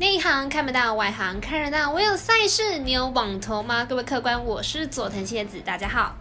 内行看不到，外行看热闹。我有赛事，你有网投吗？各位客官，我是佐藤蝎子，大家好。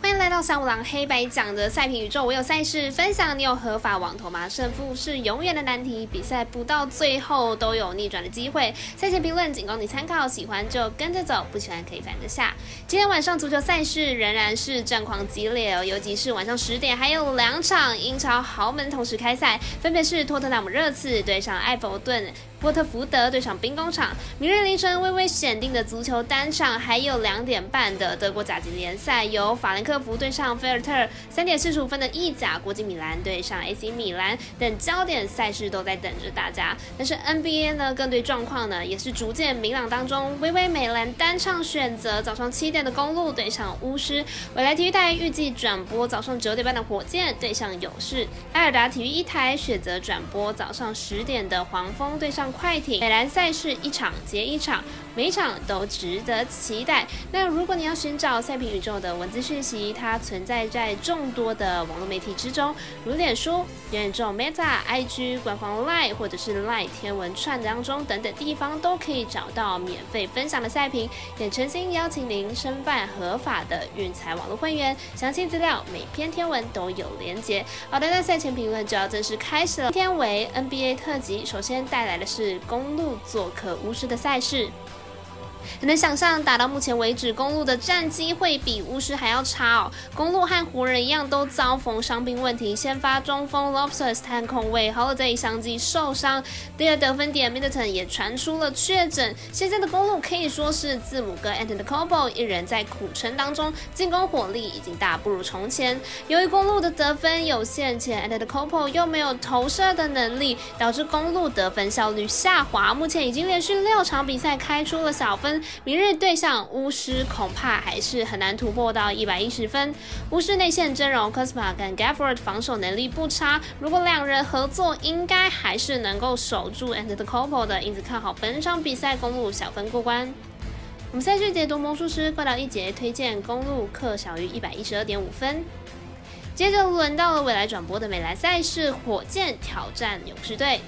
欢迎来到三五郎黑白讲的赛评宇宙。我有赛事分享，你有合法网投吗？胜负是永远的难题，比赛不到最后都有逆转的机会。赛前评论仅供你参考，喜欢就跟着走，不喜欢可以反着下。今天晚上足球赛事仍然是战况激烈哦，尤其是晚上十点还有两场英超豪门同时开赛，分别是托特纳姆热刺对上埃弗顿。波特福德对上兵工厂，明日凌晨微微选定的足球单场，还有两点半的德国甲级联赛，由法兰克福对上菲尔特，三点四十五分的意甲国际米兰对上 AC 米兰等焦点赛事都在等着大家。但是 NBA 呢，更对状况呢也是逐渐明朗当中，微微美兰单场选择早上七点的公路对上巫师，未来体育台预计转播早上九点半的火箭对上勇士，埃尔达体育一台选择转播早上十点的黄蜂对上。快艇，美兰赛事一场接一场，每场都值得期待。那如果你要寻找赛评宇宙的文字讯息，它存在在众多的网络媒体之中，如脸书、元宇宙 Meta、IG、官方 Line 或者是 Line 天文串当中等等地方，都可以找到免费分享的赛评。也诚心邀请您申办合法的运财网络会员，详细资料每篇天文都有连结。好的，那赛前评论就要正式开始了。今天为 NBA 特辑，首先带来的。是公路做客巫师的赛事。很难想象，打到目前为止，公路的战绩会比巫师还要差哦。公路和湖人一样，都遭逢伤病问题。先发中锋 Lobsters 探控卫 Holiday 相继受伤，第二得分点 Middleton 也传出了确诊。现在的公路可以说是字母哥 Anthony c o b o 一人在苦撑当中，进攻火力已经大不如从前。由于公路的得分有限，且 Anthony c o b o 又没有投射的能力，导致公路得分效率下滑。目前已经连续六场比赛开出了小分。明日对上巫师，恐怕还是很难突破到一百一十分。巫师内线阵容 c o s p a 跟 Gafford 防守能力不差，如果两人合作，应该还是能够守住 And the Couple 的。因此看好本场比赛公路小分过关。我们赛事解读魔术师过到一节，推荐公路客小于一百一十二点五分。接着轮到了未来转播的美兰赛事，火箭挑战勇士队。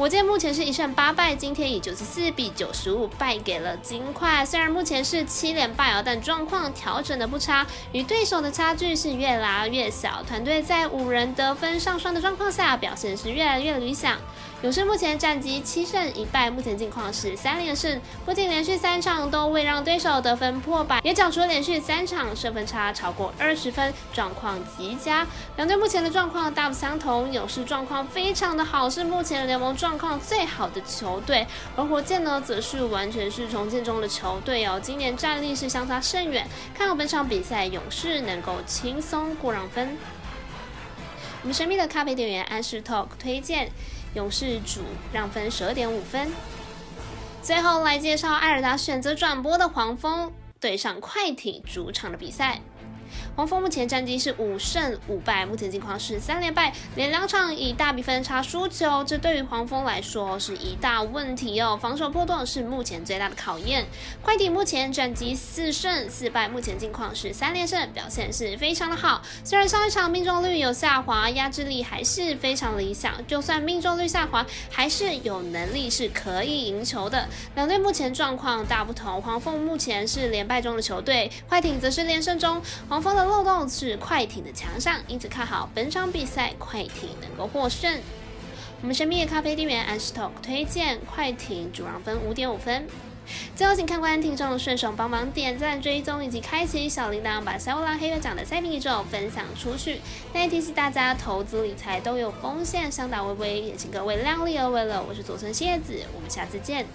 火箭目前是一胜八败，今天以九十四比九十五败给了金块。虽然目前是七连败哦，但状况调整的不差，与对手的差距是越拉越小。团队在五人得分上双的状况下，表现是越来越理想。勇士目前战绩七胜一败，目前境况是三连胜，不仅连续三场都未让对手得分破百，也缴出连续三场胜分差超过二十分，状况极佳。两队目前的状况大不相同，勇士状况非常的好，是目前联盟状状况最好的球队，而火箭呢，则是完全是重建中的球队哦，今年战力是相差甚远，看好本场比赛勇士能够轻松过让分。我们神秘的咖啡店员安士 Talk 推荐。勇士主让分十二点五分。最后来介绍艾尔达选择转播的黄蜂对上快艇主场的比赛。黄蜂目前战绩是五胜五败，目前境况是三连败，连两场以大比分差输球，这对于黄蜂来说是一大问题哦。防守破洞是目前最大的考验。快艇目前战绩四胜四败，目前境况是三连胜，表现是非常的好。虽然上一场命中率有下滑，压制力还是非常理想。就算命中率下滑，还是有能力是可以赢球的。两队目前状况大不同，黄蜂目前是连败中的球队，快艇则是连胜中。黄蜂的漏洞是快艇的墙上，因此看好本场比赛快艇能够获胜。我们神秘的咖啡店员 a s t o k 推荐快艇主让分五点五分。最后，请看官听众顺手帮忙点赞、追踪以及开启小铃铛，把小五郎黑月奖的赛评宇宙分享出去。再提醒大家，投资理财都有风险，上打微微，也请各位量力而为了。我是左村蝎子，我们下次见。